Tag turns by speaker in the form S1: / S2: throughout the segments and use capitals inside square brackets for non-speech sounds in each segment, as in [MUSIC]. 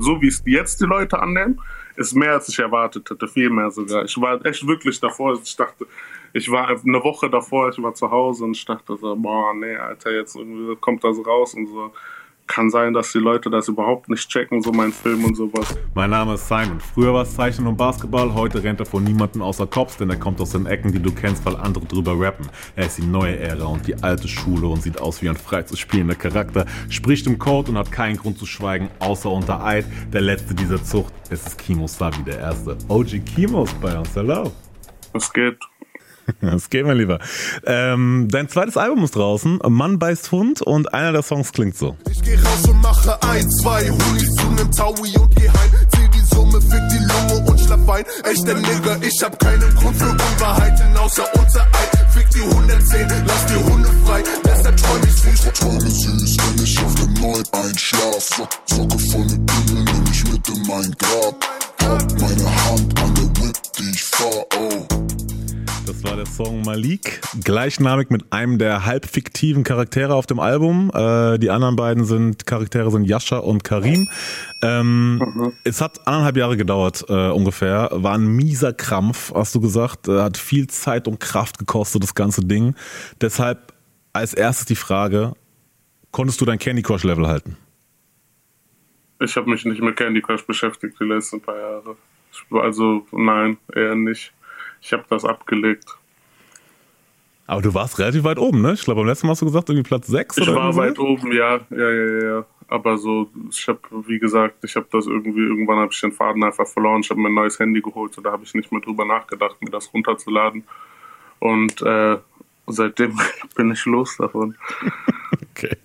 S1: so wie es jetzt die Leute annehmen, ist mehr als ich erwartet hätte, viel mehr sogar. Ich war echt wirklich davor, ich dachte, ich war eine Woche davor, ich war zu Hause und ich dachte so, boah, nee, Alter, jetzt irgendwie kommt das raus und so kann sein, dass die Leute das überhaupt nicht checken, so mein Film und sowas.
S2: Mein Name ist Simon. Früher war es Zeichnen und Basketball, heute rennt er vor niemanden außer Cops, denn er kommt aus den Ecken, die du kennst, weil andere drüber rappen. Er ist die neue Ära und die alte Schule und sieht aus wie ein frei zu spielender Charakter, spricht im Code und hat keinen Grund zu schweigen, außer unter Eid. Der letzte dieser Zucht, es ist Kimo Savi, der erste. OG Kimos bei uns, hello.
S1: Was geht? [LAUGHS]
S2: Das geht, mein Lieber. Ähm, dein zweites Album ist draußen, Mann beißt Hund und einer der Songs klingt so.
S3: Ich geh raus und mache ein, zwei Hunis zu nem Taui und geh heim. Zieh die Summe, fick die Lunge und schlapp ein. Echter Nigger, ich hab keinen Grund für Unwahrheiten außer unser Eid. Fick die 110, lass die Hunde frei. Deshalb träum ich süß. Träume süß, wenn ich auf dem neuen einschlaf. So, voll mit Bibeln, nehm ich mit in mein Grab. Hab meine Hand an der Whip, die ich fahr, oh.
S2: Das war der Song Malik, gleichnamig mit einem der halb fiktiven Charaktere auf dem Album. Äh, die anderen beiden sind Charaktere sind Yasha und Karim. Ähm, mhm. Es hat anderthalb Jahre gedauert äh, ungefähr. War ein mieser Krampf, hast du gesagt. Äh, hat viel Zeit und Kraft gekostet, das ganze Ding. Deshalb als erstes die Frage, konntest du dein Candy Crush Level halten?
S1: Ich habe mich nicht mit Candy Crush beschäftigt die letzten paar Jahre. Also nein, eher nicht. Ich habe das abgelegt.
S2: Aber du warst relativ weit oben, ne? Ich glaube, beim letzten Mal hast du gesagt, irgendwie Platz 6
S1: ich
S2: oder
S1: Ich war weit so? oben, ja, ja, ja, ja. Aber so, ich habe, wie gesagt, ich habe das irgendwie, irgendwann habe ich den Faden einfach verloren. Ich habe mir ein neues Handy geholt, so da habe ich nicht mehr drüber nachgedacht, mir das runterzuladen. Und äh, seitdem [LAUGHS] bin ich los davon. [LAUGHS]
S2: okay.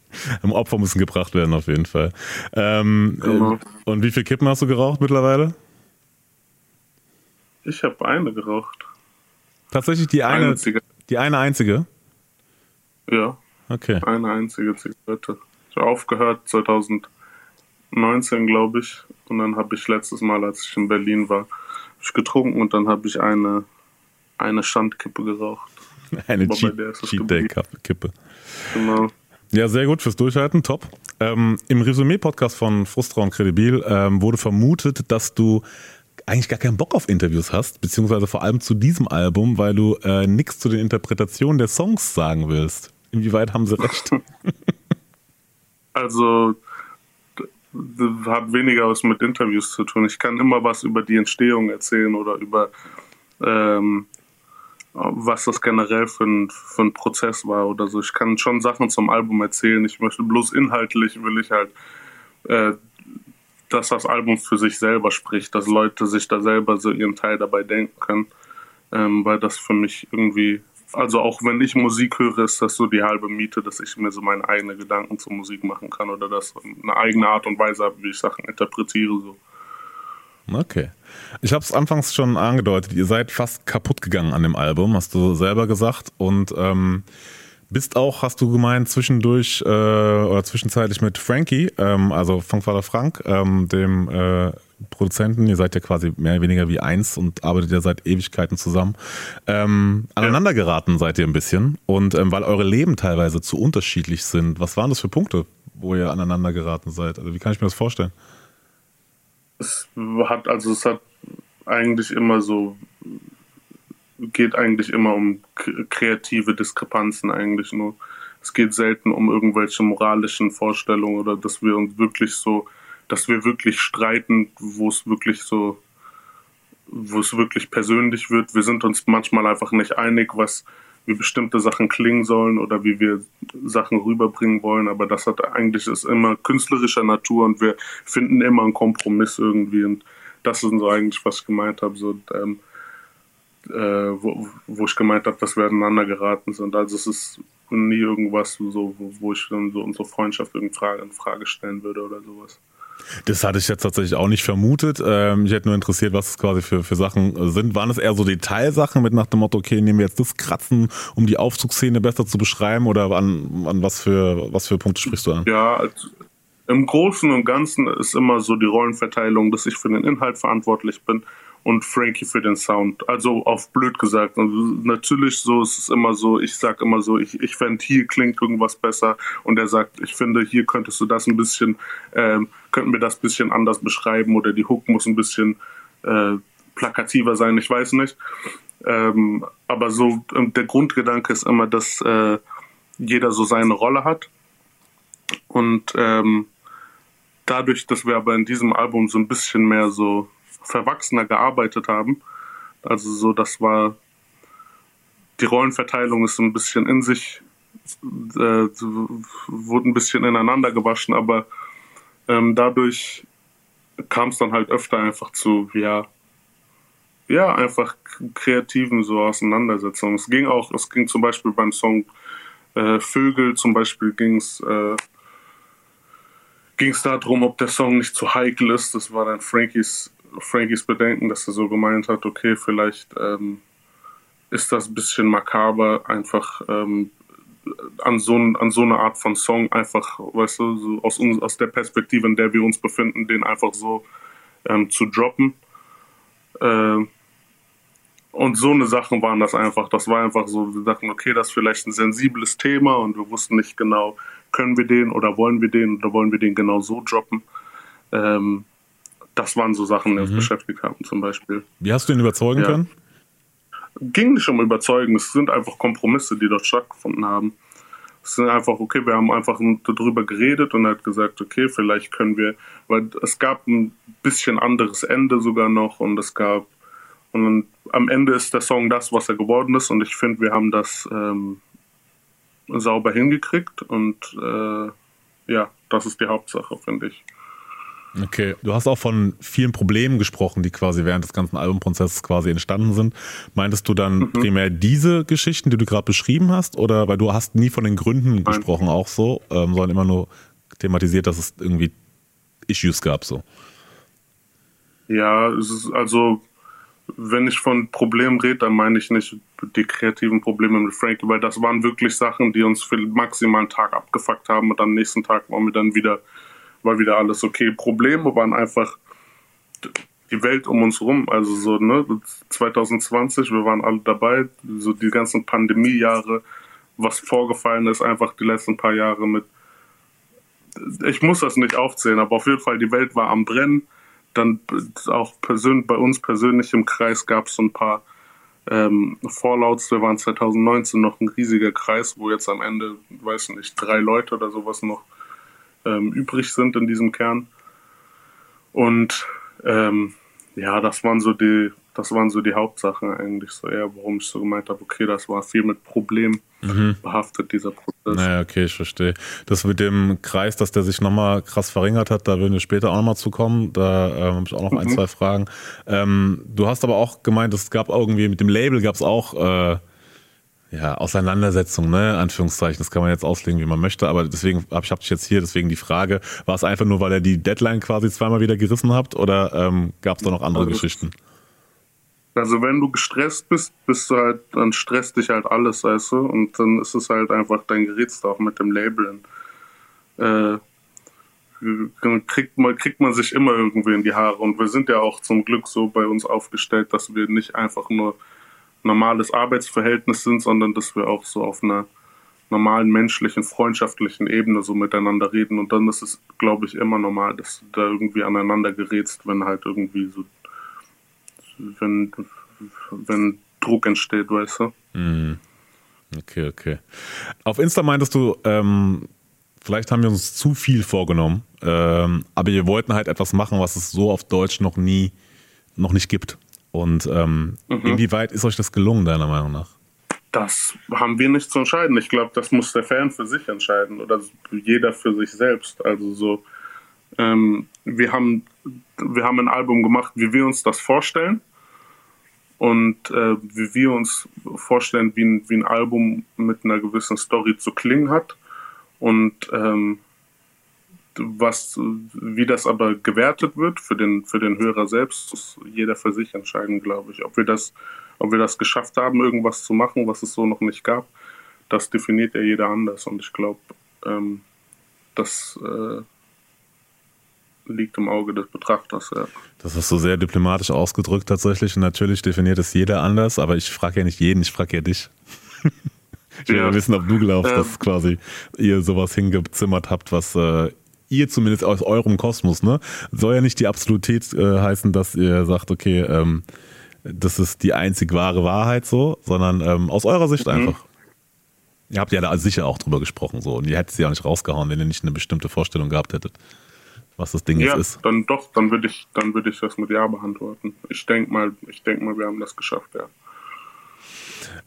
S2: Opfer müssen gebracht werden, auf jeden Fall. Ähm, genau. Und wie viel Kippen hast du geraucht mittlerweile?
S1: Ich habe eine geraucht.
S2: Tatsächlich die eine, einzige. die eine einzige?
S1: Ja.
S2: Okay.
S1: Eine einzige Zigarette. Ich habe aufgehört 2019, glaube ich. Und dann habe ich letztes Mal, als ich in Berlin war, ich getrunken und dann habe ich eine, eine Schandkippe geraucht. [LAUGHS]
S2: Eine Cheat-Day-Kippe. Genau. Ja, sehr gut fürs Durchhalten, top. Ähm, Im Resümee-Podcast von Frustra und Credibil ähm, wurde vermutet, dass du eigentlich gar keinen Bock auf Interviews hast, beziehungsweise vor allem zu diesem Album, weil du äh, nichts zu den Interpretationen der Songs sagen willst. Inwieweit haben sie recht? [LAUGHS] [LAUGHS]
S1: also hat weniger was mit Interviews zu tun. Ich kann immer was über die Entstehung erzählen oder über ähm, was das generell für ein, für ein Prozess war oder so. Ich kann schon Sachen zum Album erzählen. Ich möchte bloß inhaltlich will ich halt äh, dass das Album für sich selber spricht, dass Leute sich da selber so ihren Teil dabei denken können, ähm, weil das für mich irgendwie, also auch wenn ich Musik höre, ist das so die halbe Miete, dass ich mir so meine eigenen Gedanken zur Musik machen kann oder das eine eigene Art und Weise habe, wie ich Sachen interpretiere so.
S2: Okay. Ich habe es anfangs schon angedeutet, ihr seid fast kaputt gegangen an dem Album, hast du selber gesagt und ähm, bist auch, hast du gemeint, zwischendurch äh, oder zwischenzeitlich mit Frankie, ähm, also Funkvater Frank, ähm, dem äh, Produzenten, ihr seid ja quasi mehr oder weniger wie eins und arbeitet ja seit Ewigkeiten zusammen, ähm, aneinander geraten seid ihr ein bisschen und ähm, weil eure Leben teilweise zu unterschiedlich sind, was waren das für Punkte, wo ihr aneinander geraten seid? Also wie kann ich mir das vorstellen?
S1: Es hat, also es hat eigentlich immer so geht eigentlich immer um kreative Diskrepanzen eigentlich nur. Es geht selten um irgendwelche moralischen Vorstellungen oder dass wir uns wirklich so, dass wir wirklich streiten, wo es wirklich so, wo es wirklich persönlich wird. Wir sind uns manchmal einfach nicht einig, was wie bestimmte Sachen klingen sollen oder wie wir Sachen rüberbringen wollen, aber das hat eigentlich ist immer künstlerischer Natur und wir finden immer einen Kompromiss irgendwie und das ist so eigentlich, was ich gemeint habe. So, ähm, äh, wo, wo ich gemeint habe, dass wir aneinander geraten sind. Also es ist nie irgendwas, so, wo ich dann so unsere Freundschaft in Frage, in Frage stellen würde oder sowas.
S2: Das hatte ich jetzt tatsächlich auch nicht vermutet. Ähm, mich hätte nur interessiert, was es quasi für, für Sachen sind. Waren es eher so Detailsachen mit nach dem Motto, okay, nehmen wir jetzt das Kratzen, um die Aufzugsszene besser zu beschreiben oder an, an was, für, was für Punkte sprichst du an?
S1: Ja, also im Großen und Ganzen ist immer so die Rollenverteilung, dass ich für den Inhalt verantwortlich bin und Frankie für den Sound. Also auf blöd gesagt. Und natürlich so ist es immer so, ich sag immer so, ich, ich fände hier klingt irgendwas besser und er sagt, ich finde hier könntest du das ein bisschen, ähm, könnten wir das ein bisschen anders beschreiben oder die Hook muss ein bisschen äh, plakativer sein, ich weiß nicht. Ähm, aber so der Grundgedanke ist immer, dass äh, jeder so seine Rolle hat und ähm, dadurch, dass wir aber in diesem Album so ein bisschen mehr so verwachsener gearbeitet haben. Also so, das war die Rollenverteilung ist ein bisschen in sich, äh, wurde ein bisschen ineinander gewaschen, aber ähm, dadurch kam es dann halt öfter einfach zu, ja, ja, einfach kreativen so Auseinandersetzungen. Es ging auch, es ging zum Beispiel beim Song äh, Vögel, zum Beispiel ging es äh, ging es darum, ob der Song nicht zu heikel ist. Das war dann Frankies Frankies Bedenken, dass er so gemeint hat, okay, vielleicht ähm, ist das ein bisschen makaber, einfach ähm, an, so, an so eine Art von Song einfach, weißt du, so aus, uns, aus der Perspektive, in der wir uns befinden, den einfach so ähm, zu droppen. Äh, und so eine Sachen waren das einfach. Das war einfach so, wir dachten, okay, das ist vielleicht ein sensibles Thema und wir wussten nicht genau, können wir den oder wollen wir den oder wollen wir den genau so droppen. Ähm, das waren so Sachen, die uns mhm. beschäftigt haben, zum Beispiel.
S2: Wie hast du ihn überzeugen ja. können?
S1: Ging nicht um Überzeugen, es sind einfach Kompromisse, die dort stattgefunden haben. Es sind einfach, okay, wir haben einfach darüber geredet und er hat gesagt, okay, vielleicht können wir, weil es gab ein bisschen anderes Ende sogar noch und es gab, und am Ende ist der Song das, was er geworden ist und ich finde, wir haben das ähm, sauber hingekriegt und äh, ja, das ist die Hauptsache, finde ich.
S2: Okay, du hast auch von vielen Problemen gesprochen, die quasi während des ganzen Albumprozesses quasi entstanden sind. Meintest du dann mhm. primär diese Geschichten, die du gerade beschrieben hast, oder weil du hast nie von den Gründen Nein. gesprochen, auch so, ähm, sondern immer nur thematisiert, dass es irgendwie Issues gab, so?
S1: Ja, es ist also, wenn ich von Problemen rede, dann meine ich nicht die kreativen Probleme mit Frankie, weil das waren wirklich Sachen, die uns für maximal einen Tag abgefuckt haben und am nächsten Tag waren wir dann wieder war wieder alles okay. Probleme waren einfach die Welt um uns rum. Also so, ne, 2020, wir waren alle dabei, so die ganzen Pandemiejahre, was vorgefallen ist, einfach die letzten paar Jahre mit. Ich muss das nicht aufzählen, aber auf jeden Fall, die Welt war am Brennen. Dann auch persönlich, bei uns persönlich im Kreis gab es so ein paar ähm, Fallouts. Wir waren 2019 noch ein riesiger Kreis, wo jetzt am Ende, weiß nicht, drei Leute oder sowas noch ähm, übrig sind in diesem Kern. Und ähm, ja, das waren so die, das waren so die Hauptsachen eigentlich so eher, warum ich so gemeint habe, okay, das war viel mit Problemen mhm. behaftet, dieser Prozess.
S2: Naja, okay, ich verstehe. Das mit dem Kreis, dass der sich nochmal krass verringert hat, da würden wir später auch nochmal zukommen. Da ähm, habe ich auch noch mhm. ein, zwei Fragen. Ähm, du hast aber auch gemeint, es gab irgendwie, mit dem Label gab es auch äh, ja, Auseinandersetzung, ne, Anführungszeichen, das kann man jetzt auslegen, wie man möchte, aber deswegen habe ich hab dich jetzt hier, deswegen die Frage, war es einfach nur, weil er die Deadline quasi zweimal wieder gerissen habt oder ähm, gab es da noch andere also, Geschichten?
S1: Also wenn du gestresst bist, bist du halt, dann stresst dich halt alles, weißt du, und dann ist es halt einfach, dein gerätst auch mit dem Labeln. Äh, kriegt man, kriegt man sich immer irgendwie in die Haare und wir sind ja auch zum Glück so bei uns aufgestellt, dass wir nicht einfach nur normales Arbeitsverhältnis sind, sondern dass wir auch so auf einer normalen menschlichen, freundschaftlichen Ebene so miteinander reden. Und dann ist es, glaube ich, immer normal, dass du da irgendwie aneinander gerätst, wenn halt irgendwie so, wenn, wenn Druck entsteht, weißt du.
S2: Mhm. Okay, okay. Auf Insta meintest du, ähm, vielleicht haben wir uns zu viel vorgenommen, ähm, aber wir wollten halt etwas machen, was es so auf Deutsch noch nie, noch nicht gibt. Und ähm, mhm. inwieweit ist euch das gelungen, deiner Meinung nach?
S1: Das haben wir nicht zu entscheiden. Ich glaube, das muss der Fan für sich entscheiden oder jeder für sich selbst. Also so, ähm, wir haben wir haben ein Album gemacht, wie wir uns das vorstellen und äh, wie wir uns vorstellen, wie ein, wie ein Album mit einer gewissen Story zu klingen hat. Und ähm, was, wie das aber gewertet wird für den, für den Hörer selbst, muss jeder für sich entscheiden, glaube ich. Ob wir das, ob wir das geschafft haben, irgendwas zu machen, was es so noch nicht gab, das definiert ja jeder anders. Und ich glaube, ähm, das, äh, liegt im Auge des Betrachters, ja.
S2: Das hast du sehr diplomatisch ausgedrückt tatsächlich. Und natürlich definiert es jeder anders, aber ich frage ja nicht jeden, ich frage ja dich. [LAUGHS] ich will ja wissen, ob du glaubst, ähm, dass quasi ihr sowas hingezimmert habt, was äh, ihr zumindest aus eurem Kosmos, ne? Soll ja nicht die Absolutität äh, heißen, dass ihr sagt, okay, ähm, das ist die einzig wahre Wahrheit so, sondern ähm, aus eurer Sicht mhm. einfach. Ihr habt ja da sicher auch drüber gesprochen so und ihr hättet sie ja nicht rausgehauen, wenn ihr nicht eine bestimmte Vorstellung gehabt hättet, was das Ding ja, jetzt ist.
S1: Dann doch, dann würde ich, dann würde ich das mit Ja beantworten. Ich denke mal, ich denke mal, wir haben das geschafft, ja.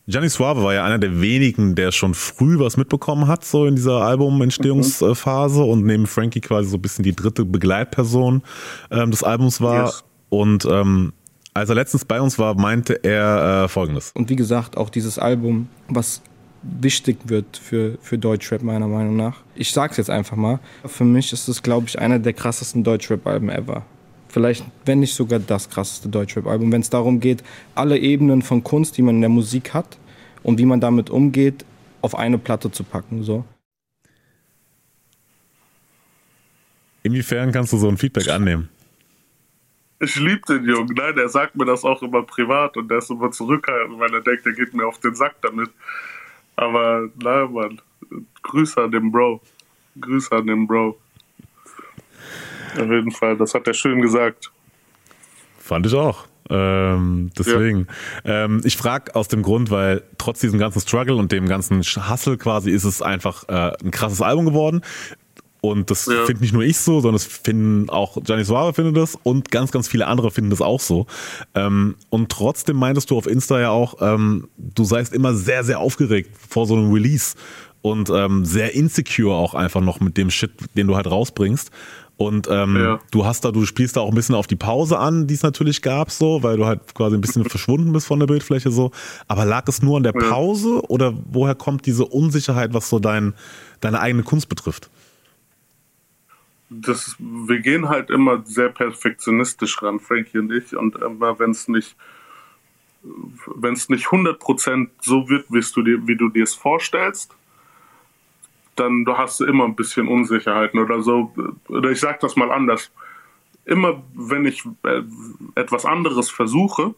S2: Gianni Suave war ja einer der wenigen, der schon früh was mitbekommen hat, so in dieser Albumentstehungsphase mhm. und neben Frankie quasi so ein bisschen die dritte Begleitperson ähm, des Albums war. Yes. Und ähm, als er letztens bei uns war, meinte er äh, folgendes.
S4: Und wie gesagt, auch dieses Album, was wichtig wird für, für Deutschrap, meiner Meinung nach. Ich sag's jetzt einfach mal. Für mich ist es, glaube ich, einer der krassesten Deutschrap-Alben ever. Vielleicht, wenn nicht sogar das krasseste Deutschrap-Album, wenn es darum geht, alle Ebenen von Kunst, die man in der Musik hat und wie man damit umgeht, auf eine Platte zu packen. So.
S2: Inwiefern kannst du so ein Feedback annehmen?
S1: Ich liebe den Jungen. Nein, er sagt mir das auch immer privat und der ist immer zurückhaltend, weil er denkt, er geht mir auf den Sack damit. Aber nein, Mann. Grüße an den Bro. Grüße an den Bro. Auf jeden Fall, das hat er schön gesagt.
S2: Fand ich auch. Ähm, deswegen. Ja. Ähm, ich frage aus dem Grund, weil trotz diesem ganzen Struggle und dem ganzen Hustle quasi ist es einfach äh, ein krasses Album geworden. Und das ja. finde nicht nur ich so, sondern das finden auch Gianni Suave findet das und ganz, ganz viele andere finden das auch so. Ähm, und trotzdem meintest du auf Insta ja auch, ähm, du seist immer sehr, sehr aufgeregt vor so einem Release und ähm, sehr insecure auch einfach noch mit dem Shit, den du halt rausbringst. Und ähm, ja. du hast da, du spielst da auch ein bisschen auf die Pause an, die es natürlich gab, so, weil du halt quasi ein bisschen [LAUGHS] verschwunden bist von der Bildfläche so. Aber lag es nur an der Pause oder woher kommt diese Unsicherheit, was so dein, deine eigene Kunst betrifft?
S1: Das, wir gehen halt immer sehr perfektionistisch ran, Frankie und ich, und immer wenn es nicht wenn es nicht 100% so wird, wie du dir, wie du dir es vorstellst, dann du hast du immer ein bisschen Unsicherheiten oder so. Oder ich sage das mal anders. Immer wenn ich äh, etwas anderes versuche,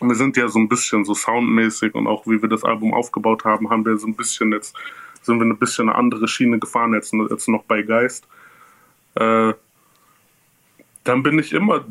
S1: wir sind ja so ein bisschen so soundmäßig und auch wie wir das Album aufgebaut haben, haben wir so ein bisschen jetzt, sind wir ein bisschen eine andere Schiene gefahren jetzt, jetzt noch bei Geist. Äh, dann bin ich immer,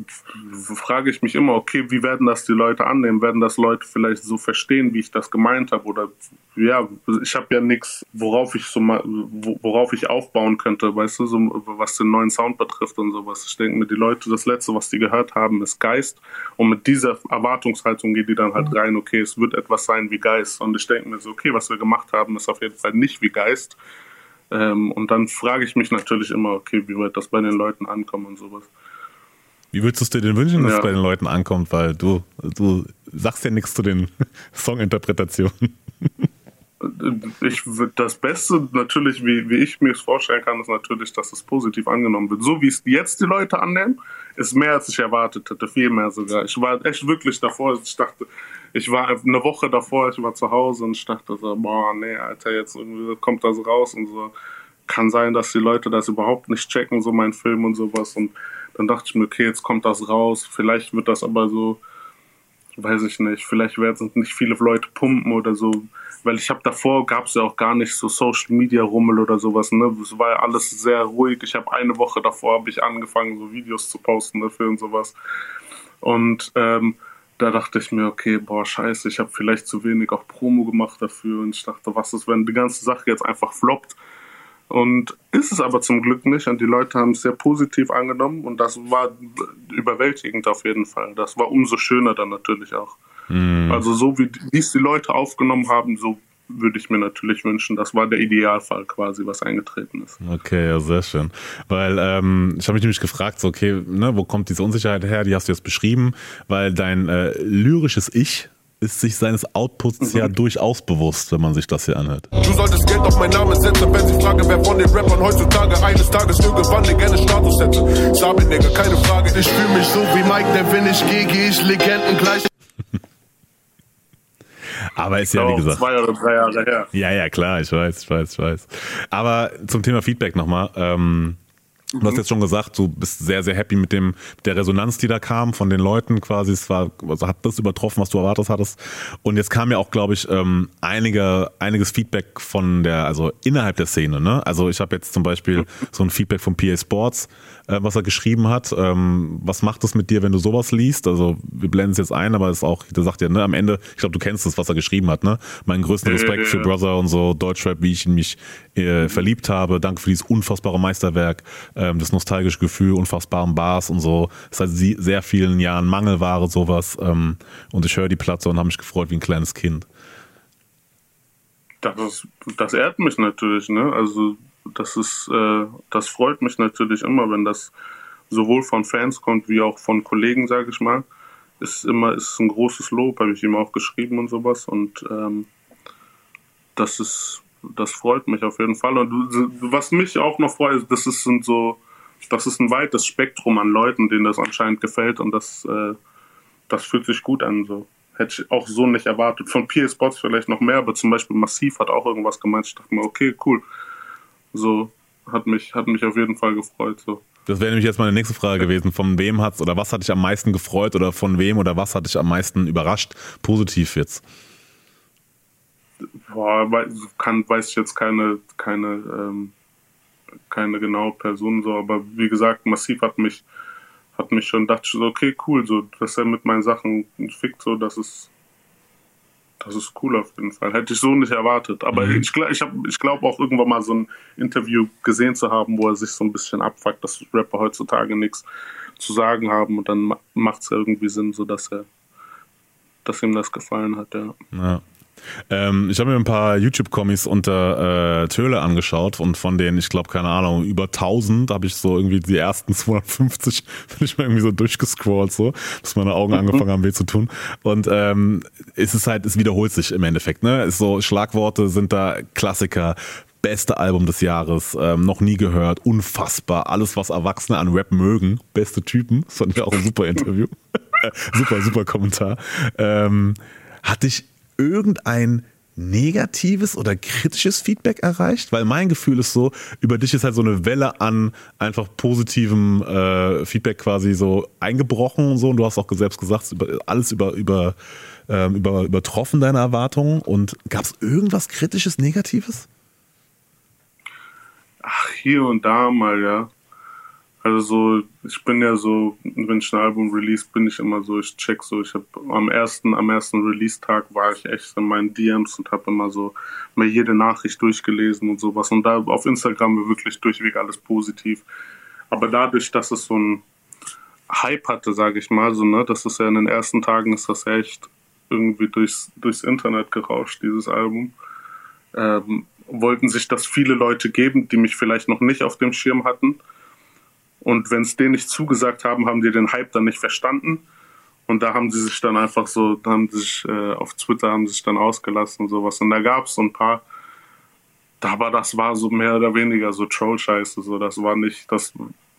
S1: frage ich mich immer, okay, wie werden das die Leute annehmen? Werden das Leute vielleicht so verstehen, wie ich das gemeint habe? Oder ja, ich habe ja nichts, worauf ich so mal, worauf ich aufbauen könnte, weißt du, so, was den neuen Sound betrifft und sowas. Ich denke mir, die Leute, das letzte, was die gehört haben, ist Geist. Und mit dieser Erwartungshaltung geht die dann halt rein, okay, es wird etwas sein wie Geist. Und ich denke mir so, okay, was wir gemacht haben, ist auf jeden Fall nicht wie Geist. Ähm, und dann frage ich mich natürlich immer, okay, wie wird das bei den Leuten ankommen und sowas.
S2: Wie würdest du es dir denn wünschen, dass ja. es bei den Leuten ankommt? Weil du, du sagst ja nichts zu den [LAUGHS] Songinterpretationen.
S1: Ich, das Beste natürlich, wie, wie ich mir es vorstellen kann, ist natürlich, dass es positiv angenommen wird. So wie es jetzt die Leute annehmen, ist mehr als ich erwartet hätte, viel mehr sogar. Ich war echt wirklich davor, ich dachte, ich war eine Woche davor, ich war zu Hause und ich dachte so, boah, nee, Alter, jetzt irgendwie kommt das raus und so. Kann sein, dass die Leute das überhaupt nicht checken, so mein Film und sowas. Und dann dachte ich mir, okay, jetzt kommt das raus. Vielleicht wird das aber so, weiß ich nicht, vielleicht werden nicht viele Leute pumpen oder so. Weil ich habe davor, gab es ja auch gar nicht so Social Media Rummel oder sowas. Ne? Es war ja alles sehr ruhig. Ich habe eine Woche davor habe ich angefangen, so Videos zu posten dafür und sowas. Und ähm, da dachte ich mir, okay, boah, scheiße, ich habe vielleicht zu wenig auch Promo gemacht dafür. Und ich dachte, was ist, wenn die ganze Sache jetzt einfach floppt? Und ist es aber zum Glück nicht. Und die Leute haben es sehr positiv angenommen. Und das war überwältigend auf jeden Fall. Das war umso schöner dann natürlich auch. Mhm. Also so wie es die Leute aufgenommen haben, so würde ich mir natürlich wünschen. Das war der Idealfall quasi, was eingetreten ist.
S2: Okay, ja, sehr schön. Weil ähm, ich habe mich nämlich gefragt, so, okay, ne, wo kommt diese Unsicherheit her? Die hast du jetzt beschrieben, weil dein äh, lyrisches Ich ist sich seines Outputs mhm. ja durchaus bewusst, wenn man sich das hier anhört. Du solltest Geld auf meinen Namen setzen, wenn sie fragen, wer von den Rappern heutzutage eines Tages irgendwann den gerne Status hätte. Sabi, Digga, keine Frage. Ich fühle mich so wie Mike, der wenn ich gehe, gehe ich Legenden gleich. [LAUGHS] Aber ist ja, wie gesagt.
S1: Zwei oder drei Jahre her.
S2: Ja, ja, klar, ich weiß, ich weiß, ich weiß. Aber zum Thema Feedback nochmal. Ähm, Du hast jetzt schon gesagt, du bist sehr, sehr happy mit dem, mit der Resonanz, die da kam von den Leuten quasi. Es war, also hat das übertroffen, was du erwartet hattest. Und jetzt kam ja auch, glaube ich, ähm, einige, einiges Feedback von der, also innerhalb der Szene, ne? Also ich habe jetzt zum Beispiel so ein Feedback von PA Sports, äh, was er geschrieben hat. Ähm, was macht es mit dir, wenn du sowas liest? Also wir blenden es jetzt ein, aber es ist auch, der sagt ja, ne, am Ende, ich glaube, du kennst es, was er geschrieben hat, ne? Meinen größten Respekt ja, für Brother und so, Deutschrap, wie ich in mich äh, verliebt habe. Danke für dieses unfassbare Meisterwerk ähm, das nostalgische Gefühl, unfassbaren Bars und so. Seit sehr vielen Jahren Mangelware, sowas. Ähm, und ich höre die Platte und habe mich gefreut wie ein kleines Kind.
S1: Das, ist, das ehrt mich natürlich, ne? Also das ist, äh, das freut mich natürlich immer, wenn das sowohl von Fans kommt wie auch von Kollegen, sage ich mal. Ist immer ist ein großes Lob, habe ich ihm auch geschrieben und sowas. Und ähm, das ist, das freut mich auf jeden Fall. Und was mich auch noch freut, das ist, sind so das ist ein weites Spektrum an Leuten, denen das anscheinend gefällt und das, äh, das fühlt sich gut an. So. Hätte ich auch so nicht erwartet. Von PS Spots vielleicht noch mehr, aber zum Beispiel Massiv hat auch irgendwas gemeint. Ich dachte mir, okay, cool. So, hat mich, hat mich auf jeden Fall gefreut. So.
S2: Das wäre nämlich jetzt meine nächste Frage gewesen. Von wem hat's oder was hat dich am meisten gefreut oder von wem oder was hat dich am meisten überrascht? Positiv jetzt.
S1: Boah, kann, weiß ich jetzt keine, keine ähm, keine genaue Person so, aber wie gesagt, massiv hat mich, hat mich schon dachte so, okay, cool, so, dass er mit meinen Sachen fickt, so, das ist, das ist cool auf jeden Fall. Hätte ich so nicht erwartet. Aber mhm. ich, ich, ich glaube auch irgendwann mal so ein Interview gesehen zu haben, wo er sich so ein bisschen abfuckt, dass Rapper heutzutage nichts zu sagen haben und dann macht es irgendwie Sinn, so dass er, dass ihm das gefallen hat, ja.
S2: ja. Ähm, ich habe mir ein paar YouTube-Kommis unter äh, Töle angeschaut und von denen, ich glaube, keine Ahnung, über 1000 habe ich so irgendwie die ersten [LAUGHS] 250 bin ich mal irgendwie so durchgescrollt, so, bis meine Augen angefangen haben weh zu tun. Und ähm, es ist halt, es wiederholt sich im Endeffekt, ne? Ist so, Schlagworte sind da Klassiker, beste Album des Jahres, ähm, noch nie gehört, unfassbar, alles, was Erwachsene an Rap mögen, beste Typen, das fand ich auch ein super Interview, [LAUGHS] [LAUGHS] super, super Kommentar. Ähm, hatte ich irgendein negatives oder kritisches Feedback erreicht? Weil mein Gefühl ist so, über dich ist halt so eine Welle an einfach positivem äh, Feedback quasi so eingebrochen und so. Und du hast auch selbst gesagt, alles über, über, ähm, über, übertroffen deine Erwartungen. Und gab es irgendwas kritisches, negatives?
S1: Ach, hier und da mal, ja. Also so, ich bin ja so, wenn ich ein Album release, bin ich immer so, ich check so, ich habe am ersten, am ersten Release-Tag war ich echt in meinen DMs und habe immer so mir jede Nachricht durchgelesen und sowas. Und da auf Instagram wirklich durchweg alles positiv. Aber dadurch, dass es so ein Hype hatte, sage ich mal, so, ne, das ist ja in den ersten Tagen ist das echt irgendwie durchs, durchs Internet gerauscht, dieses Album. Ähm, wollten sich das viele Leute geben, die mich vielleicht noch nicht auf dem Schirm hatten und wenn es denen nicht zugesagt haben, haben die den Hype dann nicht verstanden. Und da haben sie sich dann einfach so, haben sich äh, auf Twitter haben sich dann ausgelassen und sowas. Und da gab es so ein paar, war das war so mehr oder weniger so Troll-Scheiße. So, das war nicht, das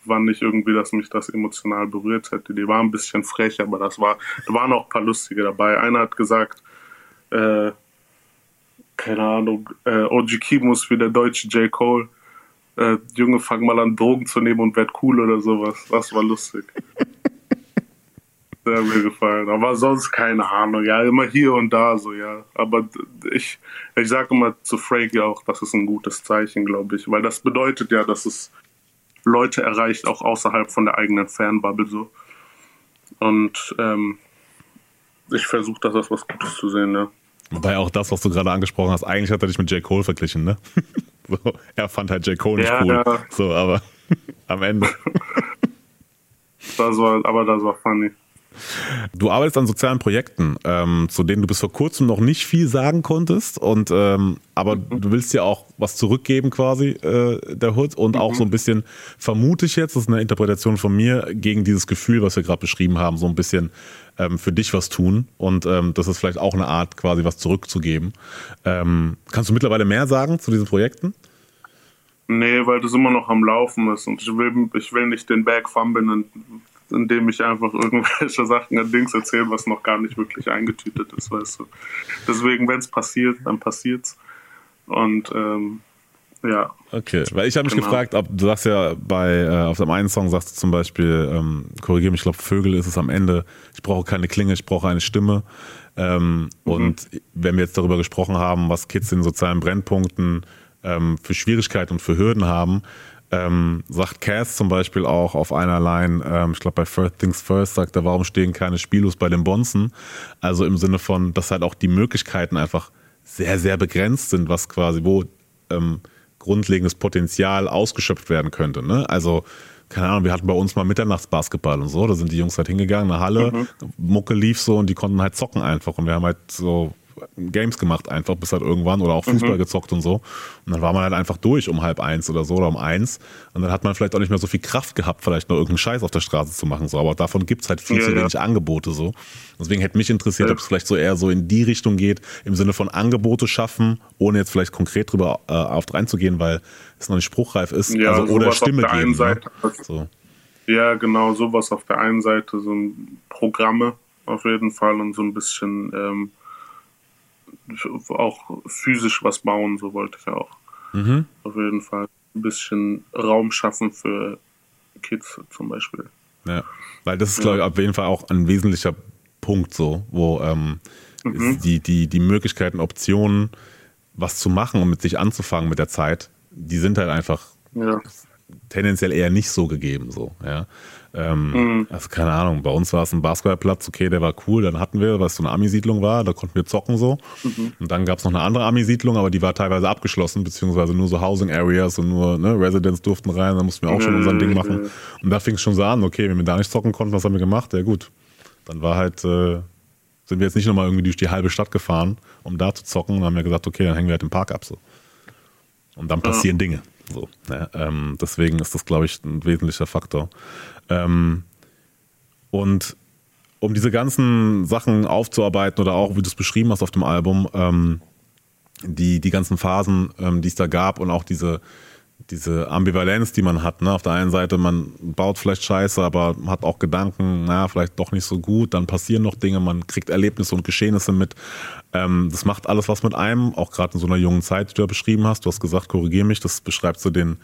S1: war nicht irgendwie, dass mich das emotional berührt hätte. Die war ein bisschen frech, aber das war, da waren auch ein paar lustige dabei. Einer hat gesagt, äh, keine Ahnung, äh, OG Kimus wie der deutsche J. Cole äh, Junge, fang mal an, Drogen zu nehmen und werd cool oder sowas. Das war lustig. Sehr mir gefallen. Aber sonst keine Ahnung. Ja, immer hier und da so, ja. Aber ich, ich sage immer zu Frankie auch, das ist ein gutes Zeichen, glaube ich. Weil das bedeutet ja, dass es Leute erreicht, auch außerhalb von der eigenen Fanbubble so. Und ähm, ich versuche das als was Gutes zu sehen, ja.
S2: Wobei auch das, was du gerade angesprochen hast, eigentlich hat er dich mit J. Cole verglichen, ne? [LAUGHS] [LAUGHS] So, er fand halt J. Cole nicht ja, cool. Ja. So, aber [LAUGHS] am Ende. [LAUGHS]
S1: Das war, aber das war funny.
S2: Du arbeitest an sozialen Projekten, ähm, zu denen du bis vor kurzem noch nicht viel sagen konntest. Und ähm, aber mhm. du willst ja auch was zurückgeben, quasi äh, der Hood und mhm. auch so ein bisschen vermute ich jetzt, das ist eine Interpretation von mir gegen dieses Gefühl, was wir gerade beschrieben haben, so ein bisschen ähm, für dich was tun. Und ähm, das ist vielleicht auch eine Art, quasi was zurückzugeben. Ähm, kannst du mittlerweile mehr sagen zu diesen Projekten?
S1: Nee, weil das immer noch am Laufen ist und ich will, ich will nicht den Berg fummeln, indem ich einfach irgendwelche Sachen an Dings erzähle, was noch gar nicht wirklich eingetütet ist, weißt du. Deswegen, wenn es passiert, dann passiert's. Und ähm, Ja.
S2: Okay, weil ich habe mich
S1: Genau.
S2: gefragt, ob du sagst ja bei äh, auf dem einen Song sagst du zum Beispiel, ähm, korrigiere mich, ich glaube Vögel ist es am Ende. Ich brauche keine Klinge, ich brauche eine Stimme. Ähm, Und wenn wir jetzt darüber gesprochen haben, was Kids in sozialen Brennpunkten ähm, für Schwierigkeiten und für Hürden haben, ähm, sagt Cass zum Beispiel auch auf einer Line, ähm, ich glaube bei First Things First sagt er, warum stehen keine Spielos bei den Bonzen? Also im Sinne von, dass halt auch die Möglichkeiten einfach sehr, sehr begrenzt sind, was quasi, wo ähm, grundlegendes Potenzial ausgeschöpft werden könnte. Ne? Also, keine Ahnung, wir hatten bei uns mal Mitternachtsbasketball und so, da sind die Jungs halt hingegangen, eine Halle, Mucke lief so und die konnten halt zocken einfach und wir haben halt so Games gemacht einfach bis halt irgendwann oder auch Fußball gezockt und so und dann war man halt einfach durch um halb eins oder so oder um eins und dann hat man vielleicht auch nicht mehr so viel Kraft gehabt, vielleicht noch irgendeinen Scheiß auf der Straße zu machen, so, aber davon gibt's halt viel
S1: Ja,
S2: zu
S1: ja.
S2: wenig Angebote so. Deswegen hätte mich interessiert,
S1: Ja.
S2: ob es vielleicht so eher so in die Richtung geht, im Sinne von Angebote schaffen, ohne jetzt vielleicht konkret drüber äh, auf reinzugehen, weil es noch nicht spruchreif ist.
S1: Ja,
S2: also, oder Stimme geben.
S1: einen Seite.
S2: Ne? So.
S1: Ja, genau, sowas auf der einen Seite, so ein Programme auf jeden Fall und so ein bisschen ähm, auch physisch was bauen, so wollte ich auch.
S2: Mhm.
S1: Auf jeden Fall ein bisschen Raum schaffen für Kids zum Beispiel.
S2: Ja. Weil das ist, glaube ich, auf jeden Fall auch ein wesentlicher Punkt so, wo ähm, ist die, die, die Möglichkeiten, Optionen, was zu machen und mit sich anzufangen mit der Zeit, die sind halt einfach
S1: Ja,
S2: tendenziell eher nicht so gegeben. So, ja. Ähm,
S1: Mhm.
S2: Also keine Ahnung, bei uns war es ein Basketballplatz, okay, der war cool, dann hatten wir, was so eine Ami-Siedlung war, da konnten wir zocken so.
S1: Mhm.
S2: Und dann gab es noch eine andere Ami-Siedlung, aber die war teilweise abgeschlossen, beziehungsweise nur so Housing Areas und nur ne, Residents durften rein, da mussten wir auch schon
S1: Ja,
S2: unser Ding
S1: ja,
S2: machen.
S1: ja.
S2: Und da fing es schon so an, okay, wenn wir da nicht zocken konnten, was haben wir gemacht? Ja gut, dann war halt, äh, sind wir jetzt nicht nochmal irgendwie durch die halbe Stadt gefahren, um da zu zocken, und haben wir gesagt, okay, dann hängen wir halt im Park ab so. Und dann passieren Dinge. So, ne? ähm, deswegen ist das, glaube ich, ein wesentlicher Faktor. Ähm, und um diese ganzen Sachen aufzuarbeiten oder auch, wie du es beschrieben hast auf dem Album, ähm, die, die ganzen Phasen, ähm, die es da gab und auch diese, diese Ambivalenz, die man hat. Ne? Auf der einen Seite, man baut vielleicht Scheiße, aber hat auch Gedanken, na, vielleicht doch nicht so gut, dann passieren noch Dinge, man kriegt Erlebnisse und Geschehnisse mit. Ähm, das macht alles was mit einem, auch gerade in so einer jungen Zeit, die du ja beschrieben hast. Du hast gesagt, korrigier mich, das beschreibt so den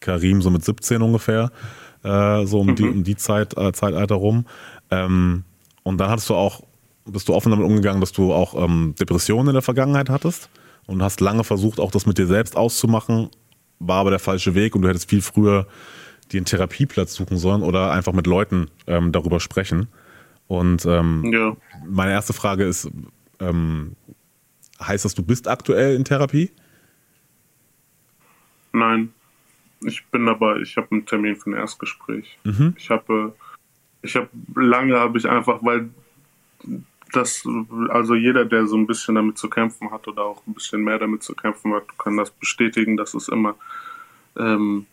S2: Karim so mit 17 ungefähr, äh, so um die, um die Zeit, äh, Zeitalter rum. Ähm, und dann hattest du auch, bist du offen damit umgegangen, dass du auch ähm, Depressionen in der Vergangenheit hattest und hast lange versucht, auch das mit dir selbst auszumachen, war aber der falsche Weg und du hättest viel früher dir einen Therapieplatz suchen sollen oder einfach mit Leuten ähm, darüber sprechen. Und ähm,
S1: ja.
S2: meine erste Frage ist, ähm, heißt das, du bist aktuell in Therapie?
S1: Nein. Ich bin aber, ich habe einen Termin für ein Erstgespräch. Ich habe, ich habe lange habe ich einfach, weil das, also jeder, der so ein bisschen damit zu kämpfen hat oder auch ein bisschen mehr damit zu kämpfen hat, kann das bestätigen, dass es immer ähm,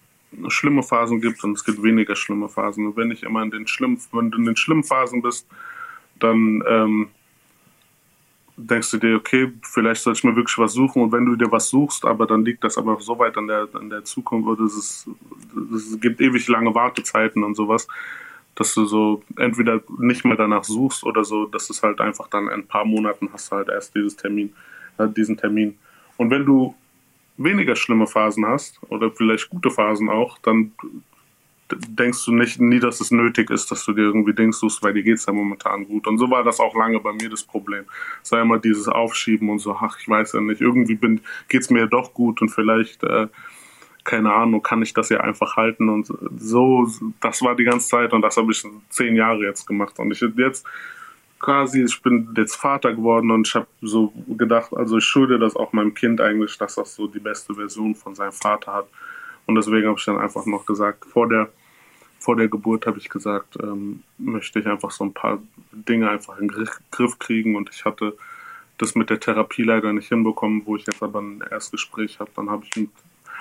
S1: schlimme Phasen gibt und es gibt weniger schlimme Phasen. Und wenn ich immer in den schlimmen, wenn du in den schlimmen Phasen bist, dann ähm, denkst du dir, okay, vielleicht soll ich mir wirklich was suchen und wenn du dir was suchst, aber dann liegt das aber so weit an der, an der Zukunft oder es, es gibt ewig lange Wartezeiten und sowas, dass du so entweder nicht mehr danach suchst oder so, dass es halt einfach dann in ein paar Monaten hast du halt erst dieses Termin, äh, diesen Termin. Und wenn du weniger schlimme Phasen hast oder vielleicht gute Phasen auch, dann denkst du nicht nie, dass es nötig ist, dass du dir irgendwie suchst, weil dir geht's ja momentan gut. Und so war das auch lange bei mir das Problem. Es war immer dieses Aufschieben und so, ach, ich weiß ja nicht, irgendwie bin, geht's mir doch gut und vielleicht, äh, keine Ahnung, kann ich das ja einfach halten und so, das war die ganze Zeit und das habe ich zehn Jahre jetzt gemacht und ich jetzt quasi, ich bin jetzt Vater geworden und ich habe so gedacht, also ich schulde das auch meinem Kind eigentlich, dass das so die beste Version von seinem Vater hat. Und deswegen habe ich dann einfach noch gesagt, vor der, vor der Geburt habe ich gesagt, ähm, möchte ich einfach so ein paar Dinge einfach in den Griff, kriegen. Und ich hatte das mit der Therapie leider nicht hinbekommen, wo ich jetzt aber ein Erstgespräch habe. Dann habe ich mit,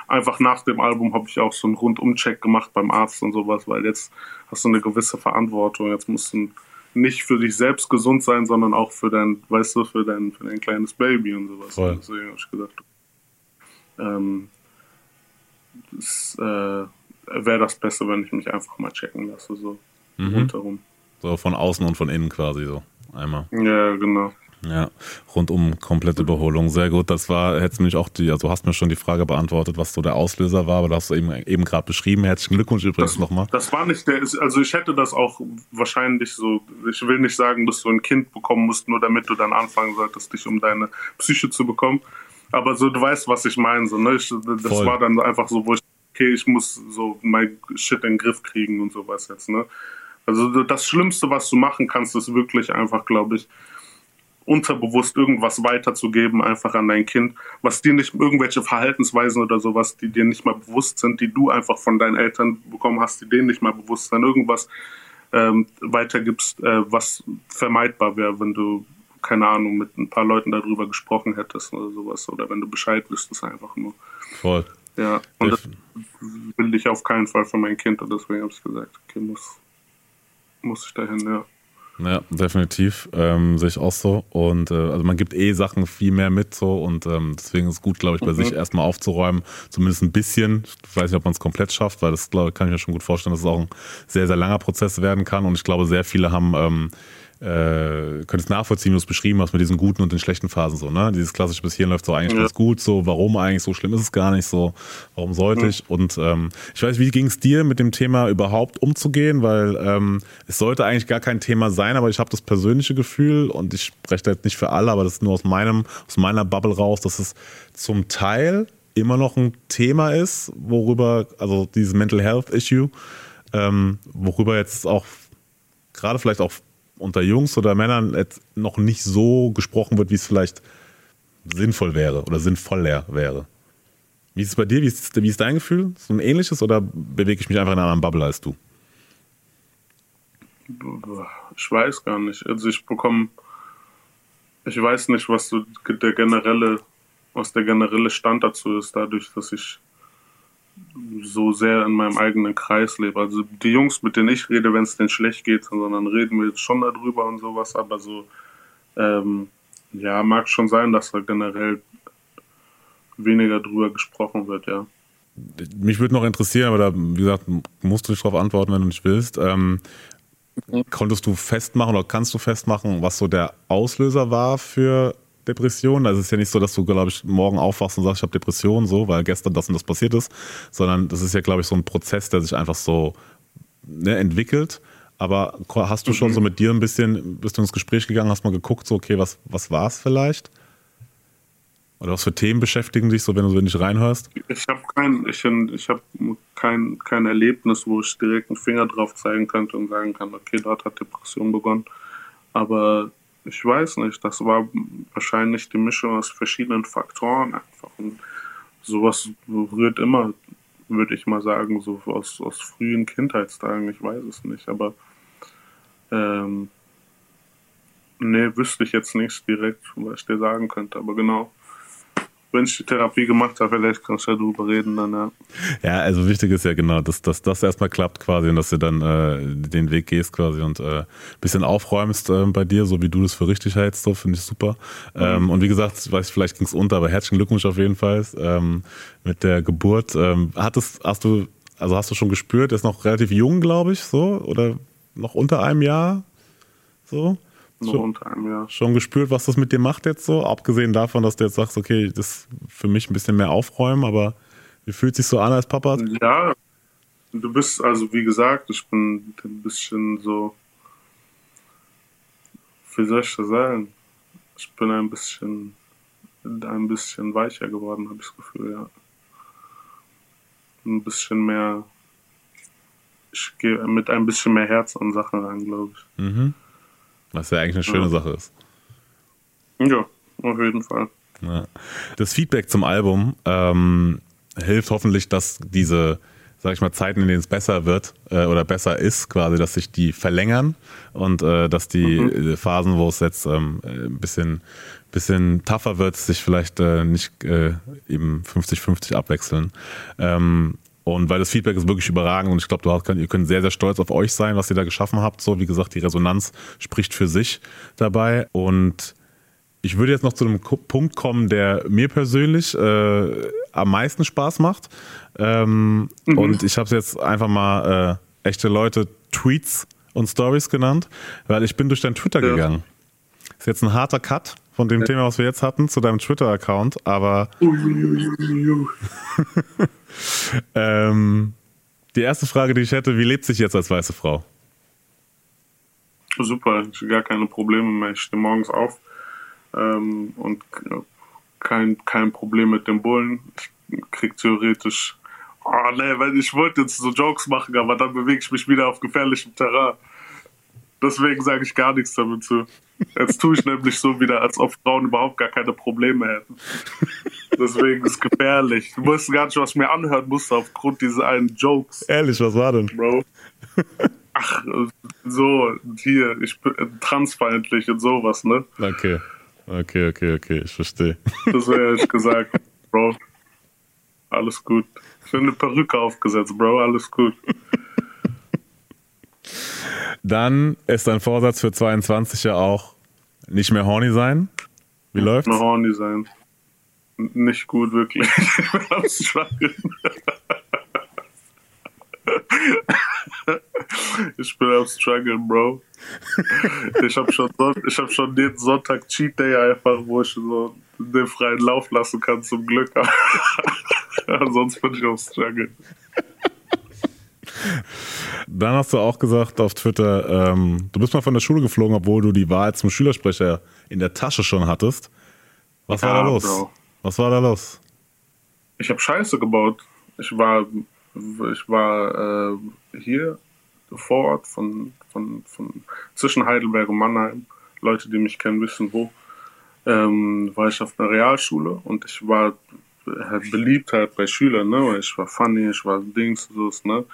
S1: einfach nach dem Album habe ich auch so einen Rundumcheck gemacht beim Arzt und sowas, weil jetzt hast du eine gewisse Verantwortung. Jetzt musst du nicht für dich selbst gesund sein, sondern auch für dein, weißt du, für dein, für dein kleines Baby und sowas.
S2: Voll.
S1: Deswegen habe ich gesagt, ähm, es äh, wäre das Beste, wenn ich mich einfach mal checken lasse, so
S2: Mhm.
S1: rundherum.
S2: So von außen und von innen quasi so. Einmal.
S1: Ja, genau.
S2: Ja, rundum komplette Überholung. Sehr gut. Das war, hättest mich auch die, also hast mir schon die Frage beantwortet, was so der Auslöser war, aber das hast du eben, eben gerade beschrieben. Herzlichen Glückwunsch übrigens nochmal.
S1: Das war nicht der, also ich hätte das auch wahrscheinlich so, ich will nicht sagen, dass du ein Kind bekommen musst, nur damit du dann anfangen solltest, dich um deine Psyche zu bekommen. Aber so, du weißt, was ich meine. So, ne? Ich, das Voll. war dann einfach so, wo ich, okay, ich muss so mein Shit in den Griff kriegen und sowas jetzt, ne? Also das Schlimmste, was du machen kannst, ist wirklich einfach, glaube ich, unterbewusst irgendwas weiterzugeben, einfach an dein Kind, was dir nicht irgendwelche Verhaltensweisen oder sowas, die dir nicht mal bewusst sind, die du einfach von deinen Eltern bekommen hast, die denen nicht mal bewusst sind, irgendwas ähm, weitergibst, äh, was vermeidbar wäre, wenn du keine Ahnung, mit ein paar Leuten darüber gesprochen hättest oder sowas. Oder wenn du Bescheid wüsstest, einfach nur.
S2: Voll.
S1: Ja, und das will ich auf keinen Fall für mein Kind und deswegen habe ich gesagt, okay, muss, muss ich dahin, ja.
S2: Ja, definitiv. Ähm, sehe ich auch so. Und äh, also man gibt eh Sachen viel mehr mit so und ähm, deswegen ist es gut, glaube ich, bei mhm. sich erstmal aufzuräumen, zumindest ein bisschen. Ich weiß nicht, ob man es komplett schafft, weil das glaub, kann ich mir schon gut vorstellen, dass es auch ein sehr, sehr langer Prozess werden kann. Und ich glaube, sehr viele haben ähm, äh, könntest nachvollziehen, wie du es beschrieben hast mit diesen guten und den schlechten Phasen so, ne? Dieses klassische bis hierhin läuft so eigentlich ja. ganz gut, so, warum eigentlich, so schlimm ist es gar nicht so, warum sollte ja. ich? Und ähm, ich weiß, wie ging es dir mit dem Thema überhaupt umzugehen, weil ähm, es sollte eigentlich gar kein Thema sein, aber ich habe das persönliche Gefühl und ich spreche da jetzt nicht für alle, aber das ist nur aus meinem, aus meiner Bubble raus, dass es zum Teil immer noch ein Thema ist, worüber, also dieses Mental Health Issue, ähm, worüber jetzt auch gerade vielleicht auch unter Jungs oder Männern noch nicht so gesprochen wird, wie es vielleicht sinnvoll wäre oder sinnvoller wäre. Wie ist es bei dir? Wie ist, wie ist dein Gefühl? So ein ähnliches oder bewege ich mich einfach in einer anderen Bubble als du?
S1: Ich weiß gar nicht. Also ich bekomme, ich weiß nicht, was so der generelle, was der generelle Stand dazu ist, dadurch, dass ich so sehr in meinem eigenen Kreis lebe. Also die Jungs, mit denen ich rede, wenn es denen schlecht geht, sondern reden wir jetzt schon darüber und sowas, aber so, ähm, ja, mag schon sein, dass da generell weniger drüber gesprochen wird, ja.
S2: Mich würde noch interessieren, aber da, wie gesagt, musst du dich darauf antworten, wenn du nicht willst. Ähm, konntest du festmachen oder kannst du festmachen, was so der Auslöser war für Depression. Also es ist ja nicht so, dass du, glaube ich, morgen aufwachst und sagst, ich habe Depression, so, weil gestern das und das passiert ist, sondern das ist ja, glaube ich, so ein Prozess, der sich einfach so ne, entwickelt. Aber hast du schon so mit dir ein bisschen, bist du ins Gespräch gegangen, hast mal geguckt, so, okay, was, was war es vielleicht? Oder was für Themen beschäftigen dich so, wenn du so nicht reinhörst?
S1: Ich habe kein, ich, ich hab kein, kein Erlebnis, wo ich direkt einen Finger drauf zeigen könnte und sagen kann, okay, dort hat Depression begonnen. Aber ich weiß nicht, das war wahrscheinlich die Mischung aus verschiedenen Faktoren einfach. Und sowas rührt immer, würde ich mal sagen, so aus, aus frühen Kindheitstagen, ich weiß es nicht, aber ähm, nee, wüsste ich jetzt nicht direkt, was ich dir sagen könnte, aber genau wenn ich die Therapie gemacht habe, vielleicht kannst du ja drüber reden dann, ja.
S2: Ja, also wichtig ist ja genau, dass, dass das erstmal klappt quasi und dass du dann äh, den Weg gehst quasi und äh, bisschen aufräumst äh, bei dir, so wie du das für richtig hältst, so finde ich super. Mhm. Ähm, und wie gesagt, ich weiß, vielleicht ging es unter, aber herzlichen Glückwunsch auf jeden Fall ähm, mit der Geburt. Ähm, hattest, hast du, also hast du schon gespürt, er ist noch relativ jung, glaube ich, so, oder noch unter einem Jahr, so?
S1: Nur schon, unter einem Jahr.
S2: Schon gespürt, was das mit dir macht jetzt so? Abgesehen davon, dass du jetzt sagst, okay, das ist für mich ein bisschen mehr aufräumen, aber wie fühlt sich so an als Papa?
S1: Ja, du bist, also wie gesagt, ich bin ein bisschen so, wie soll ich das sagen? Ich bin ein bisschen, ein bisschen weicher geworden, habe ich das Gefühl, ja. Ein bisschen mehr, ich gehe mit ein bisschen mehr Herz an Sachen rein, glaube ich.
S2: Mhm. Was ja eigentlich eine schöne ja. Sache ist.
S1: Ja, auf jeden Fall.
S2: Ja. Das Feedback zum Album ähm, hilft hoffentlich, dass diese, sag ich mal, Zeiten, in denen es besser wird äh, oder besser ist, quasi, dass sich die verlängern und äh, dass die mhm. Äh, Phasen, wo es jetzt ähm, ein bisschen, bisschen tougher wird, sich vielleicht äh, nicht äh, eben 50-50 abwechseln. Ähm, und weil das Feedback ist wirklich überragend und ich glaube, ihr könnt sehr, sehr stolz auf euch sein, was ihr da geschaffen habt. So, wie gesagt, die Resonanz spricht für sich dabei. Und ich würde jetzt noch zu einem Punkt kommen, der mir persönlich äh, am meisten Spaß macht. Ähm, mhm. Und ich habe es jetzt einfach mal äh, echte Leute Tweets und Stories genannt, weil ich bin durch dein Twitter ja. gegangen. Ist jetzt ein harter Cut von dem Thema, was wir jetzt hatten, zu deinem Twitter-Account, aber [LAUGHS] ähm, die erste Frage, die ich hätte, wie lebt sich jetzt als weiße Frau?
S1: Super, ich habe gar keine Probleme mehr. Ich stehe morgens auf ähm, und kein, kein Problem mit dem Bullen. Ich krieg theoretisch. Oh ne, weil ich wollte jetzt so Jokes machen, aber dann bewege ich mich wieder auf gefährlichem Terrain. Deswegen sage ich gar nichts damit zu. Jetzt tue ich [LAUGHS] nämlich so wieder, als ob Frauen überhaupt gar keine Probleme hätten. Deswegen ist es gefährlich. Du weißt gar nicht, was ich mir anhören musste aufgrund dieser einen Jokes.
S2: Ehrlich, was war denn?
S1: Bro. Ach, so, hier, ich bin transfeindlich und sowas, ne?
S2: Okay. Okay, okay, okay, ich verstehe.
S1: Das wäre ich gesagt, Bro. Alles gut. Ich bin eine Perücke aufgesetzt, Bro, alles gut.
S2: Dann ist dein Vorsatz für 22 ja auch nicht mehr horny sein. Wie läuft's?
S1: Nicht mehr horny sein. Nicht gut, wirklich. Ich bin am Struggeln. Ich bin am Struggeln, Bro. Ich habe schon, ich hab schon jeden Sonntag Cheat Day einfach, wo ich so den freien Lauf lassen kann, zum Glück. [LAUGHS] Sonst bin ich am Struggeln.
S2: Dann hast du auch gesagt auf Twitter, ähm, du bist mal von der Schule geflogen, obwohl du die Wahl zum Schülersprecher in der Tasche schon hattest. Was war
S1: Ja,
S2: da los?
S1: Bro.
S2: Was war da los?
S1: Ich habe Scheiße gebaut. Ich war, ich war äh, hier vor Ort von, von, von zwischen Heidelberg und Mannheim. Leute, die mich kennen, wissen wo. Ähm, war ich auf einer Realschule und ich war halt beliebt halt bei Schülern, ne? Weil ich war funny, ich war Dings, so ne?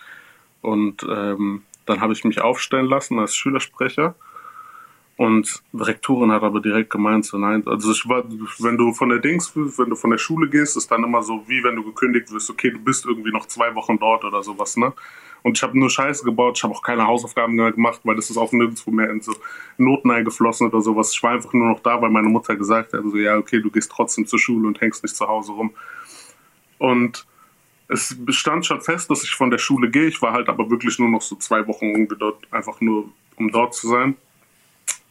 S1: Und ähm, dann habe ich mich aufstellen lassen als Schülersprecher. Und die Rektorin hat aber direkt gemeint, so nein, also ich war, wenn du von der Dings, wenn du von der Schule gehst, ist dann immer so, wie wenn du gekündigt wirst, okay, du bist irgendwie noch zwei Wochen dort oder sowas, ne? Und ich habe nur Scheiße gebaut, ich habe auch keine Hausaufgaben mehr gemacht, weil das ist auch nirgendwo mehr in so Noten eingeflossen oder sowas. Ich war einfach nur noch da, weil meine Mutter gesagt hat, so, ja, okay, du gehst trotzdem zur Schule und hängst nicht zu Hause rum. Und es stand schon fest, dass ich von der Schule gehe. Ich war halt aber wirklich nur noch so zwei Wochen irgendwie dort, einfach nur um dort zu sein.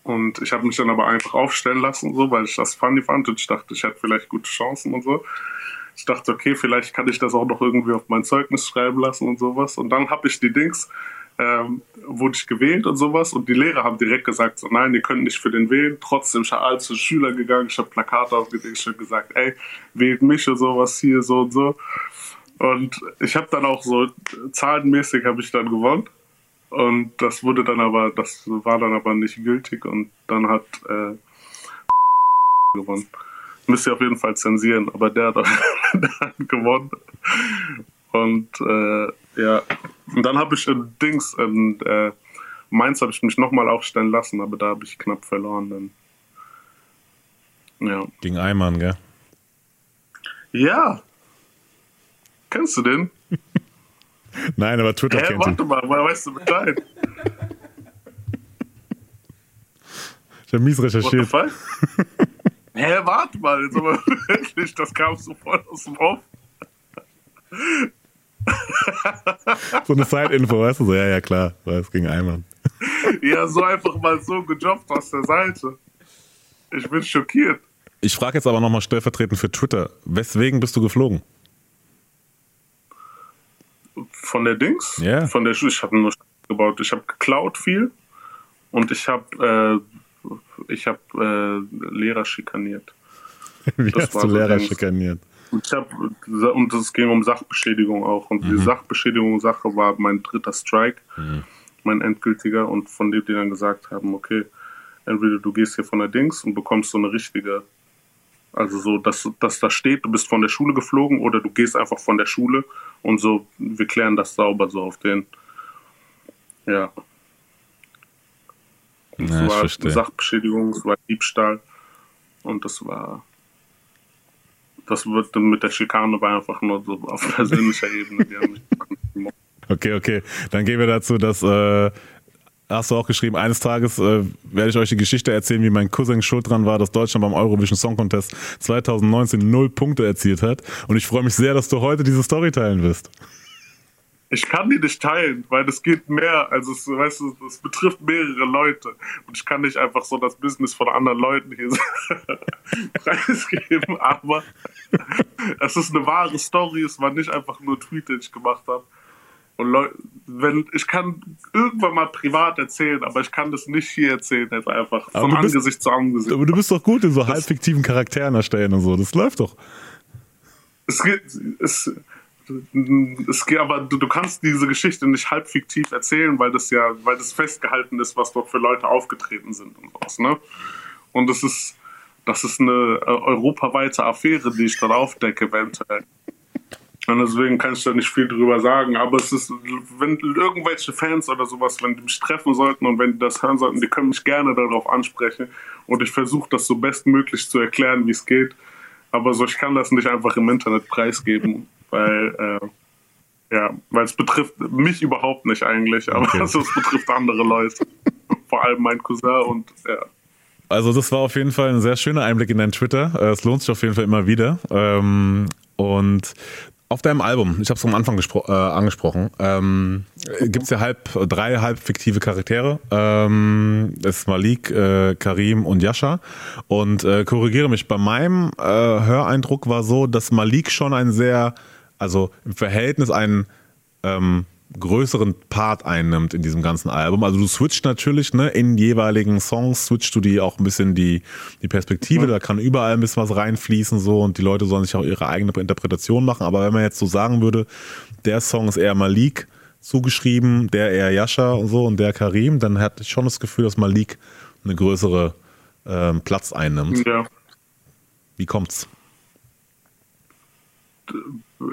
S1: Und ich habe mich dann aber einfach aufstellen lassen, so, weil ich das funny fand und ich dachte, ich hätte vielleicht gute Chancen und so. Ich dachte, okay, vielleicht kann ich das auch noch irgendwie auf mein Zeugnis schreiben lassen und sowas. Und dann habe ich die Dings, ähm, wurde ich gewählt und sowas. Und die Lehrer haben direkt gesagt, so nein, ihr könnt nicht für den wählen. Trotzdem, ich habe zu Schüler gegangen, ich habe Plakate aufgedeckt, ich habe gesagt, ey, wählt mich und sowas hier, so und so. Und ich habe dann auch so, zahlenmäßig habe ich dann gewonnen. Und das wurde dann aber, das war dann aber nicht gültig und dann hat äh, [LAUGHS] gewonnen. Müsst ihr auf jeden Fall zensieren, aber der hat, [LAUGHS] der hat gewonnen. Und äh, ja, und dann habe ich in Dings, in äh, Mainz habe ich mich nochmal aufstellen lassen, aber da habe ich knapp verloren. Dann. Ja.
S2: Gegen Eimann, gell?
S1: Ja. Kennst du den?
S2: Nein, aber Twitter
S1: Hä,
S2: kennt ihn.
S1: warte mal, weißt du Bescheid?
S2: Ich habe mies
S1: What the
S2: recherchiert.
S1: fuck? Hä, warte mal, jetzt aber wirklich, das kam so voll aus dem Off.
S2: So eine Side-Info, weißt du? So, ja, ja, klar. Weiß gegen Eimann.
S1: Ja, so einfach mal so gejobbt aus der Seite. Ich bin schockiert.
S2: Ich frage jetzt aber nochmal stellvertretend für Twitter. Weswegen bist du geflogen?
S1: Von der Dings?
S2: Ja.
S1: Von der. Ich habe nur gebaut. Ich habe geklaut viel und ich habe äh, ich habe äh, Lehrer schikaniert. [LAUGHS]
S2: Wie
S1: Das
S2: hast
S1: war
S2: du
S1: so
S2: Lehrer
S1: Dings.
S2: schikaniert?
S1: Ich hab, und es ging um Sachbeschädigung auch. Und die Sachbeschädigung-Sache war mein dritter Strike, mein endgültiger. Und von dem die dann gesagt haben, okay, entweder du gehst hier von der Dings und bekommst so eine richtige, also so, dass, dass da steht, du bist von der Schule geflogen oder du gehst einfach von der Schule und so, wir klären das sauber so auf den. Ja. Es
S2: ich
S1: war. Sachbeschädigung, es war Diebstahl und das war. Das wird mit der Schikane war einfach nur so auf [LAUGHS] persönlicher Ebene.
S2: Okay, okay. Dann gehen wir dazu, dass äh, hast du auch geschrieben, eines Tages äh, werde ich euch die Geschichte erzählen, wie mein Cousin schuld dran war, dass Deutschland beim Eurovision Song Contest 2019 null Punkte erzielt hat. Und ich freue mich sehr, dass du heute diese Story teilen wirst.
S1: ich kann die nicht teilen, weil das geht mehr, also es, weißt du, es betrifft mehrere Leute und ich kann nicht einfach so das Business von anderen Leuten hier [LAUGHS] preisgeben, aber es ist eine wahre Story, es war nicht einfach nur Tweet, den ich gemacht habe. Und Leute, wenn ich kann irgendwann mal privat erzählen, aber ich kann das nicht hier erzählen, jetzt einfach
S2: Aber
S1: von
S2: bist-
S1: Angesicht zu Angesicht.
S2: Aber du bist doch gut in so halb fiktiven Charakteren erstellen und so. Das läuft doch.
S1: es geht, es, es geht, aber du, du kannst diese Geschichte nicht halb fiktiv erzählen, weil das ja, weil das festgehalten ist, was dort für Leute aufgetreten sind und sowas, ne? Und das ist, das ist eine äh, europaweite Affäre, die ich dort aufdecke, eventuell. Und deswegen kann ich da nicht viel drüber sagen. Aber es ist, wenn irgendwelche Fans oder sowas, wenn die mich treffen sollten und wenn die das hören sollten, die können mich gerne darauf ansprechen. Und ich versuche das so bestmöglich zu erklären, wie es geht. Aber so, ich kann das nicht einfach im Internet preisgeben, weil, äh, ja, weil es betrifft mich überhaupt nicht eigentlich, aber
S2: Okay.
S1: also, [LAUGHS] es betrifft andere Leute. Vor allem mein Cousin und ja.
S2: Also das war auf jeden Fall ein sehr schöner Einblick in dein Twitter. Äh, Es lohnt sich auf jeden Fall immer wieder. Ähm, Und auf deinem Album, ich habe es am Anfang äh, angesprochen, ähm, gibt es ja halb, drei halb fiktive Charaktere. Ähm, das ist Malik, äh, Karim und Yasha. Und äh, korrigiere mich, bei meinem äh, Höreindruck war so, dass Malik schon ein sehr, also im Verhältnis einen ähm, größeren Part einnimmt in diesem ganzen Album. Also du switcht natürlich, ne, in jeweiligen Songs switchst du die auch ein bisschen die, die Perspektive, da kann überall ein bisschen was reinfließen so und die Leute sollen sich auch ihre eigene Interpretation machen. Aber wenn man jetzt so sagen würde, der Song ist eher Malik zugeschrieben, der eher Yasha und so und der Karim, dann hatte ich schon das Gefühl, dass Malik eine größere ähm, Platz einnimmt.
S1: ja.
S2: Wie kommt's?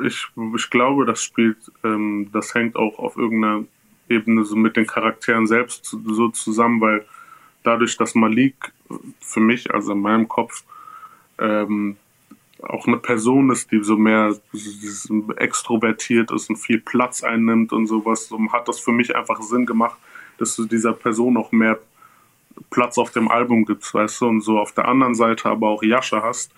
S1: Ich, ich glaube, das spielt, ähm, das hängt auch auf irgendeiner Ebene so mit den Charakteren selbst so zusammen, weil dadurch, dass Malik für mich, also in meinem Kopf, ähm, auch eine Person ist, die so mehr extrovertiert ist und viel Platz einnimmt und sowas, so hat das für mich einfach Sinn gemacht, dass du dieser Person auch mehr Platz auf dem Album gibst, weißt du, und so auf der anderen Seite aber auch Yasha hast,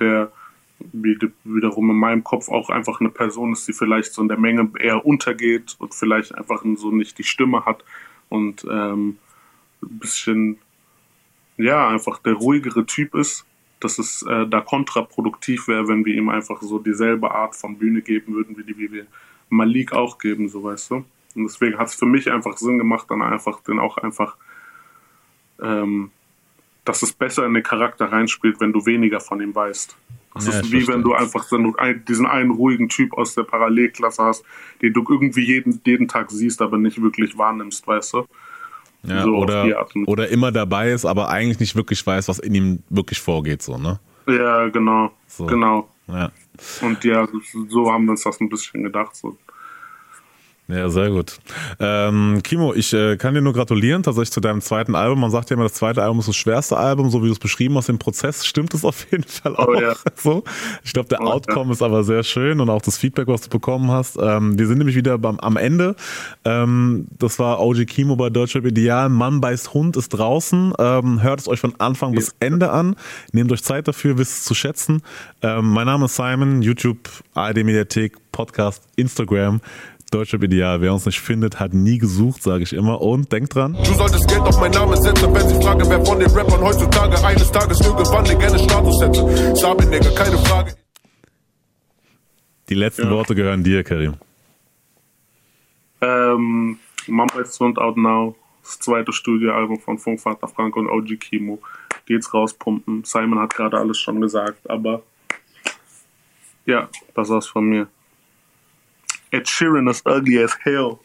S1: der wiederum in meinem Kopf auch einfach eine Person ist, die vielleicht so in der Menge eher untergeht und vielleicht einfach so nicht die Stimme hat und ähm, ein bisschen, ja, einfach der ruhigere Typ ist, dass es äh, da kontraproduktiv wäre, wenn wir ihm einfach so dieselbe Art von Bühne geben würden, wie die wie wir Malik auch geben, so weißt du. Und deswegen hat es für mich einfach Sinn gemacht, dann einfach den auch einfach ähm, dass es besser in den Charakter reinspielt, wenn du weniger von ihm weißt. Das
S2: Ja,
S1: ist wie wenn du einfach diesen einen ruhigen Typ aus der Parallelklasse hast, den du irgendwie jeden, jeden Tag siehst, aber nicht wirklich wahrnimmst, weißt du?
S2: Ja,
S1: So
S2: oder, oder immer dabei ist, aber eigentlich nicht wirklich weiß, was in ihm wirklich vorgeht, so, ne?
S1: Ja, genau.
S2: So.
S1: Genau.
S2: Ja.
S1: Und ja, so haben wir uns das ein bisschen gedacht. So.
S2: Ja, sehr gut. Ähm, Kimo, ich äh, kann dir nur gratulieren tatsächlich zu deinem zweiten Album. Man sagt ja immer, das zweite Album ist das schwerste Album, so wie du es beschrieben hast im Prozess. Stimmt es auf jeden Fall auch.
S1: Oh, ja. [LAUGHS]
S2: so. Ich glaube, der
S1: Oh, ja.
S2: Outcome ist aber sehr schön und auch das Feedback, was du bekommen hast. Ähm, wir sind nämlich wieder beim, am Ende. Ähm, das war OG Kimo bei Deutschrap Ideal. Mann beißt Hund ist draußen. Ähm, hört es euch von Anfang bis Ende an. Nehmt euch Zeit dafür, wisst es zu schätzen. Ähm, mein Name ist Simon, YouTube, ARD Mediathek, Podcast, Instagram. Deutschrap Ideal. Wer uns nicht findet, hat nie gesucht, sage ich immer. Und denkt dran.
S3: Du solltest Geld auf meinen Namen setzen, wenn sie fragen, wer von den Rappern heutzutage eines Tages irgendwann den gerne Status hätte. Sabi, Nigga, keine Frage.
S2: Die letzten
S1: Ja.
S2: Worte gehören dir, Karim.
S1: Ähm, Mama Sound Out Now, das zweite Studioalbum von Funkvater Frank und OG Kimo. Geht's rauspumpen. Simon hat gerade alles schon gesagt, aber ja, das war's von mir. Ed Sheeran is ugly as hell.